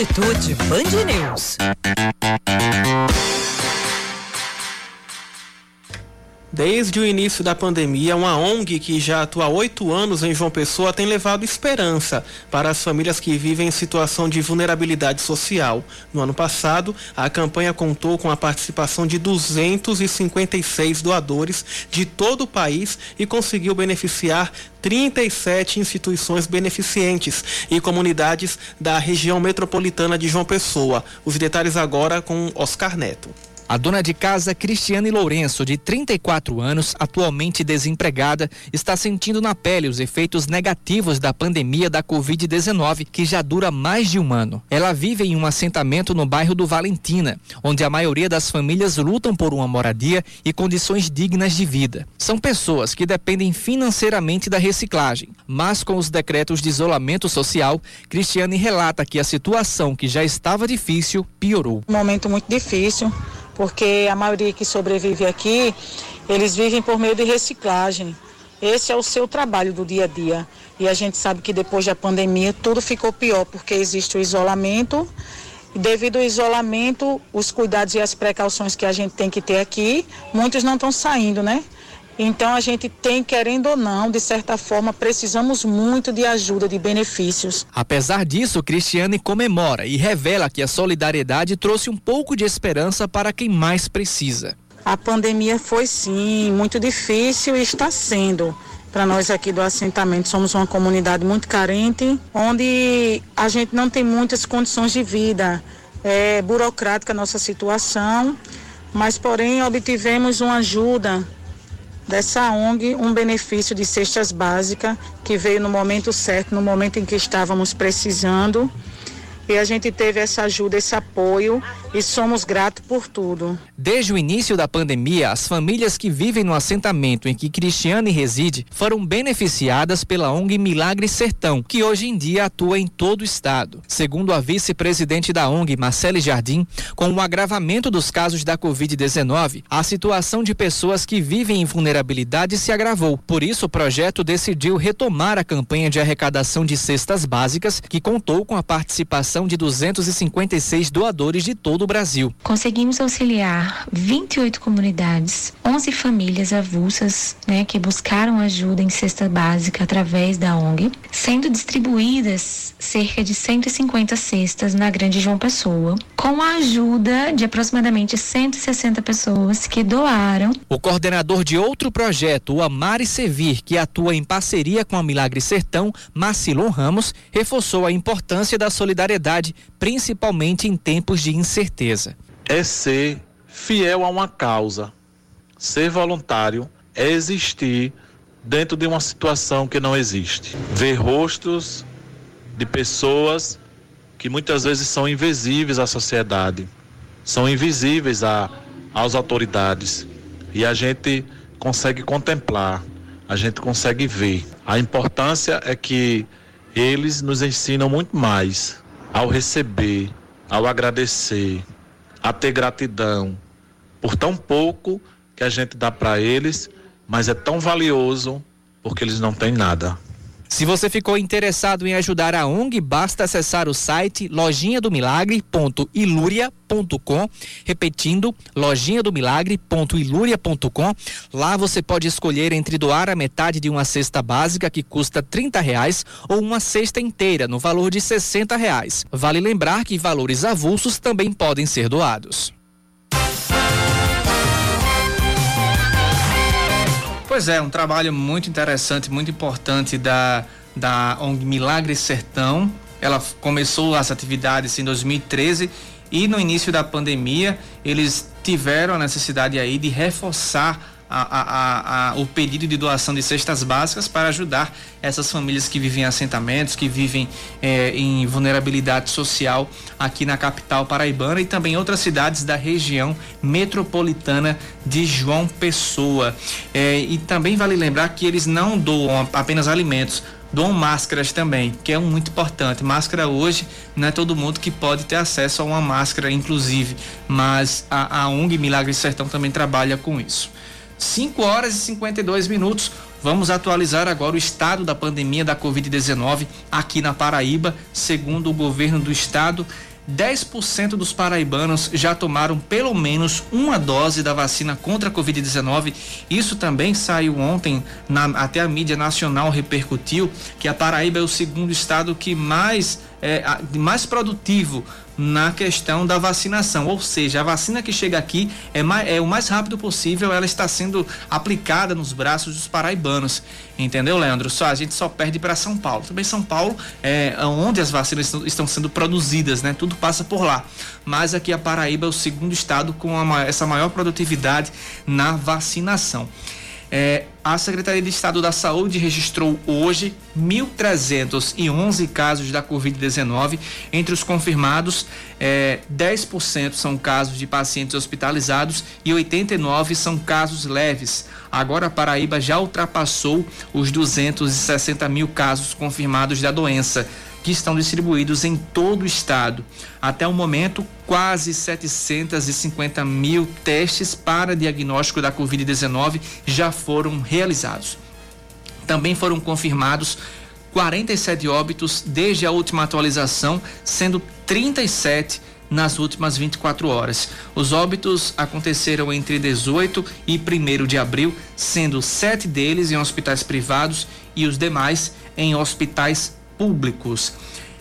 Atitude Band News. Desde o início da pandemia, uma ONG que já atua há oito anos em João Pessoa tem levado esperança para as famílias que vivem em situação de vulnerabilidade social. No ano passado, a campanha contou com a participação de 256 doadores de todo o país e conseguiu beneficiar 37 instituições beneficentes e comunidades da região metropolitana de João Pessoa. Os detalhes agora com Oscar Neto. A dona de casa Cristiane Lourenço, de 34 anos, atualmente desempregada, está sentindo na pele os efeitos negativos da pandemia da Covid-19, que já dura mais de um ano. Ela vive em um assentamento no bairro do Valentina, onde a maioria das famílias lutam por uma moradia e condições dignas de vida. São pessoas que dependem financeiramente da reciclagem, mas com os decretos de isolamento social, Cristiane relata que a situação que já estava difícil piorou. Um momento muito difícil porque a maioria que sobrevive aqui, eles vivem por meio de reciclagem. Esse é o seu trabalho do dia a dia. E a gente sabe que depois da pandemia tudo ficou pior, porque existe o isolamento. E devido ao isolamento, os cuidados e as precauções que a gente tem que ter aqui, muitos não estão saindo, né? Então a gente tem, querendo ou não, de certa forma, precisamos muito de ajuda, de benefícios. Apesar disso, Cristiane comemora e revela que a solidariedade trouxe um pouco de esperança para quem mais precisa. A pandemia foi sim muito difícil e está sendo para nós aqui do assentamento. Somos uma comunidade muito carente, onde a gente não tem muitas condições de vida. É burocrática a nossa situação, mas porém obtivemos uma ajuda dessa ONG um benefício de cestas básicas que veio no momento certo, no momento em que estávamos precisando. E a gente teve essa ajuda, esse apoio e somos gratos por tudo. Desde o início da pandemia, as famílias que vivem no assentamento em que Cristiane reside foram beneficiadas pela ONG Milagre Sertão, que hoje em dia atua em todo o estado. Segundo a vice-presidente da ONG, Marcele Jardim, com o agravamento dos casos da Covid-19, a situação de pessoas que vivem em vulnerabilidade se agravou. Por isso, o projeto decidiu retomar a campanha de arrecadação de cestas básicas, que contou com a participação de 256 doadores de todo o Brasil. Conseguimos auxiliar 28 comunidades, 11 famílias avulsas, né, que buscaram ajuda em cesta básica através da ONG, sendo distribuídas cerca de 150 cestas na Grande João Pessoa, com a ajuda de aproximadamente 160 pessoas que doaram. O coordenador de outro projeto, o Amar e Servir, que atua em parceria com a Milagre Sertão, Marcilon Ramos, reforçou a importância da solidariedade principalmente em tempos de incerteza. É ser fiel a uma causa. Ser voluntário é existir dentro de uma situação que não existe. Ver rostos de pessoas que muitas vezes são invisíveis à sociedade, são invisíveis a, às autoridades. E a gente consegue contemplar, a gente consegue ver. A importância é que eles nos ensinam muito mais ao receber, ao agradecer, a ter gratidão por tão pouco que a gente dá para eles, mas é tão valioso porque eles não têm nada. Se você ficou interessado em ajudar a ONG, basta acessar o site lojinhadomilagre.iluria.com, repetindo, lojinhadomilagre.iluria.com. Lá você pode escolher entre doar a metade de uma cesta básica que custa 30 reais ou uma cesta inteira no valor de 60 reais. Vale lembrar que valores avulsos também podem ser doados. Pois é, um trabalho muito interessante, muito importante da, da ONG Milagre Sertão, ela começou as atividades em 2013 e no início da pandemia eles tiveram a necessidade aí de reforçar a, a, a, o pedido de doação de cestas básicas para ajudar essas famílias que vivem em assentamentos, que vivem eh, em vulnerabilidade social aqui na capital paraibana e também outras cidades da região metropolitana de João Pessoa. Eh, e também vale lembrar que eles não doam apenas alimentos, doam máscaras também, que é um muito importante. Máscara hoje não é todo mundo que pode ter acesso a uma máscara, inclusive, mas a, a ONG Milagre Sertão também trabalha com isso. 5 horas e 52 minutos. Vamos atualizar agora o estado da pandemia da Covid-19 aqui na Paraíba. Segundo o governo do estado, 10% dos paraibanos já tomaram pelo menos uma dose da vacina contra a Covid-19. Isso também saiu ontem, na, até a mídia nacional repercutiu que a Paraíba é o segundo estado que mais é, mais produtivo na questão da vacinação, ou seja, a vacina que chega aqui é, mais, é o mais rápido possível, ela está sendo aplicada nos braços dos paraibanos, entendeu, Leandro? Só a gente só perde para São Paulo. Também São Paulo é onde as vacinas estão sendo produzidas, né? Tudo passa por lá. Mas aqui a Paraíba é o segundo estado com a, essa maior produtividade na vacinação. É, a Secretaria de Estado da Saúde registrou hoje 1.311 casos da Covid-19. Entre os confirmados, é, 10% são casos de pacientes hospitalizados e 89 são casos leves. Agora a Paraíba já ultrapassou os 260 mil casos confirmados da doença que estão distribuídos em todo o estado. Até o momento, quase 750 mil testes para diagnóstico da Covid-19 já foram realizados. Também foram confirmados 47 óbitos desde a última atualização, sendo 37 nas últimas 24 horas. Os óbitos aconteceram entre 18 e 1 de abril, sendo sete deles em hospitais privados e os demais em hospitais públicos.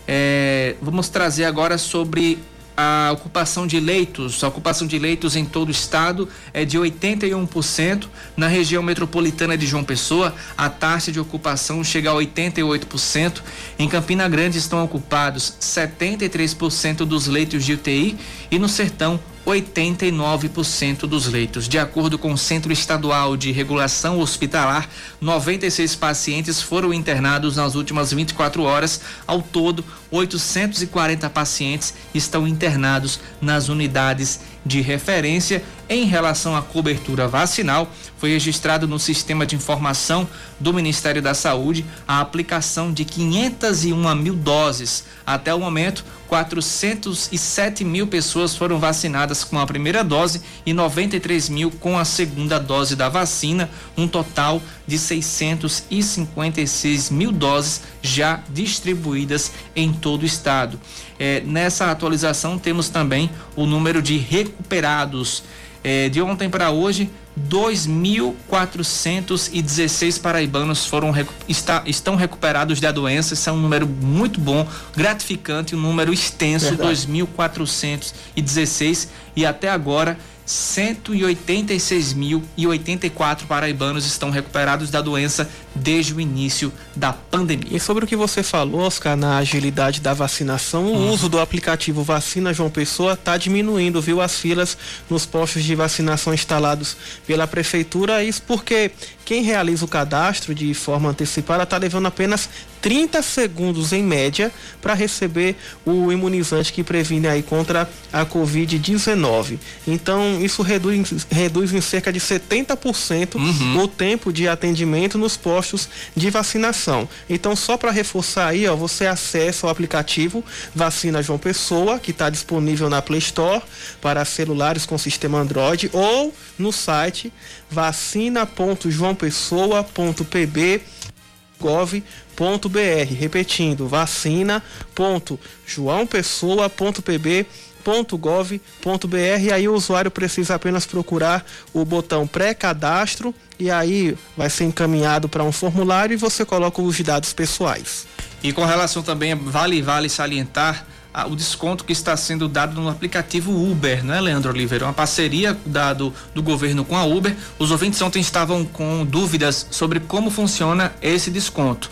É, vamos trazer agora sobre a ocupação de leitos, a ocupação de leitos em todo o estado é de 81%. Na região metropolitana de João Pessoa, a taxa de ocupação chega a 88%. Em Campina Grande estão ocupados 73% dos leitos de UTI e no Sertão 89% dos leitos. De acordo com o Centro Estadual de Regulação Hospitalar, 96 pacientes foram internados nas últimas 24 horas. Ao todo, 840 pacientes estão internados nas unidades de referência em relação à cobertura vacinal, foi registrado no sistema de informação do Ministério da Saúde a aplicação de 501 mil doses. Até o momento, 407 mil pessoas foram vacinadas com a primeira dose e 93 mil com a segunda dose da vacina, um total de 656 mil doses já distribuídas em todo o estado. É, nessa atualização temos também o número de recuperados. É, de ontem para hoje, 2.416 paraibanos foram está, estão recuperados da doença. Isso é um número muito bom, gratificante, um número extenso, 2.416 e até agora 186.084 paraibanos estão recuperados da doença desde o início da pandemia. E sobre o que você falou, Oscar, na agilidade da vacinação, o hum. uso do aplicativo Vacina João Pessoa está diminuindo, viu, as filas nos postos de vacinação instalados pela prefeitura. Isso porque quem realiza o cadastro de forma antecipada está levando apenas 30 segundos em média para receber o imunizante que previne aí contra a Covid-19. Então, isso reduz, reduz em cerca de 70% uhum. o tempo de atendimento nos postos de vacinação. Então, só para reforçar aí, ó, você acessa o aplicativo Vacina João Pessoa, que está disponível na Play Store para celulares com sistema Android ou no site vacina.joaopessoa.pb.gov.br. Repetindo, vacina.joaopessoa.pb.gov.br aí o usuário precisa apenas procurar o botão pré-cadastro e aí vai ser encaminhado para um formulário e você coloca os dados pessoais. E com relação também, vale vale salientar o desconto que está sendo dado no aplicativo Uber, não é, Leandro Oliveira? Uma parceria dado do governo com a Uber. Os ouvintes ontem estavam com dúvidas sobre como funciona esse desconto.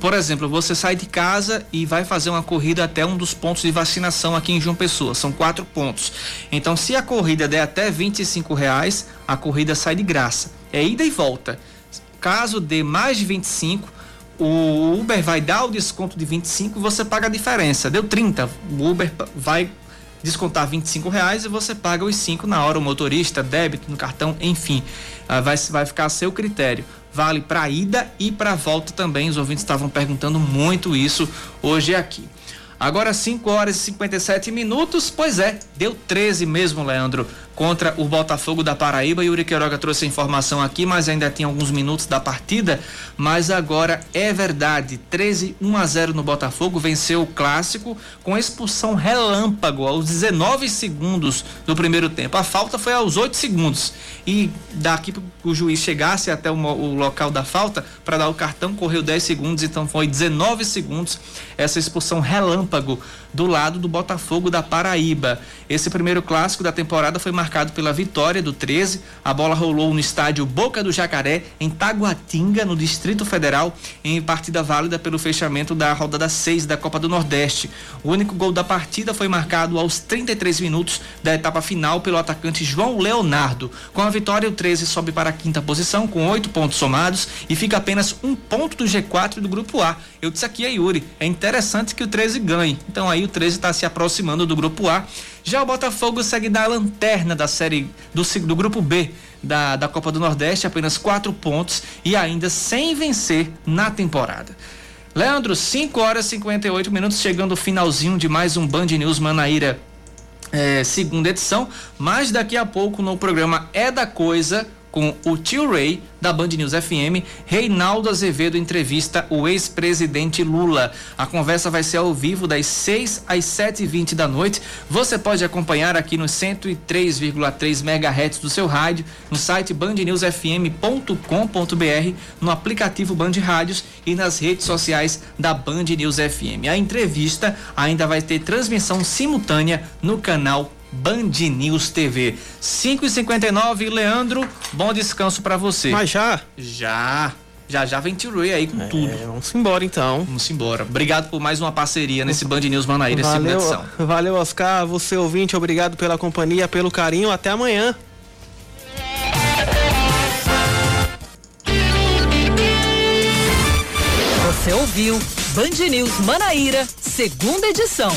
por exemplo, você sai de casa e vai fazer uma corrida até um dos pontos de vacinação aqui em João Pessoa. São quatro pontos. Então, se a corrida der até 25 reais, a corrida sai de graça. É ida e volta. Caso dê mais de 25, o Uber vai dar o desconto de 25 e você paga a diferença. Deu 30, o Uber vai descontar 25 reais e você paga os 5 na hora, o motorista, débito no cartão, enfim. Ah, vai, vai ficar a seu critério. Vale para ida e para volta também. Os ouvintes estavam perguntando muito isso hoje aqui. Agora 5 horas e 57 minutos, pois é, deu 13 mesmo, Leandro contra o Botafogo da Paraíba. Yuri Queiroga trouxe a informação aqui, mas ainda tem alguns minutos da partida. Mas agora é verdade: 13 1 a 0 no Botafogo, venceu o clássico com expulsão relâmpago aos 19 segundos do primeiro tempo. A falta foi aos 8 segundos. E daqui o juiz chegasse até o, o local da falta para dar o cartão, correu 10 segundos, então foi 19 segundos essa expulsão relâmpago do lado do Botafogo da Paraíba. Esse primeiro clássico da temporada foi marcado pela vitória do 13. A bola rolou no estádio Boca do Jacaré, em Taguatinga, no Distrito Federal, em partida válida pelo fechamento da rodada 6 da Copa do Nordeste. O único gol da partida foi marcado aos 33 minutos da etapa final pelo atacante João Leonardo. Com a vitória, o 13 sobe para a quinta posição com oito pontos somados e fica apenas um ponto do G4 do Grupo A. Eu disse aqui a Yuri, é interessante que o 13 ganhe. Então aí o 13 está se aproximando do grupo A. Já o Botafogo segue na lanterna da série do, do grupo B da, da Copa do Nordeste, apenas quatro pontos e ainda sem vencer na temporada. Leandro, 5 horas e 58 minutos, chegando o finalzinho de mais um Band News Manaíra, é, segunda edição. Mas daqui a pouco no programa É da Coisa com o tio Ray da Band News FM, Reinaldo Azevedo entrevista o ex-presidente Lula. A conversa vai ser ao vivo das 6 às 7 e 20 da noite. Você pode acompanhar aqui no 103,3 MHz do seu rádio, no site bandnewsfm.com.br, no aplicativo Band Rádios e nas redes sociais da Band News FM. A entrevista ainda vai ter transmissão simultânea no canal Band News TV. 5 e 59 Leandro, bom descanso para você. Mas já? Já. Já já vem Tirui aí com é, tudo. Vamos embora então. Vamos embora. Obrigado por mais uma parceria nesse Band News Manaíra, valeu, edição. Valeu, Oscar. Você ouvinte, obrigado pela companhia, pelo carinho. Até amanhã. Você ouviu Band News Manaíra, segunda edição.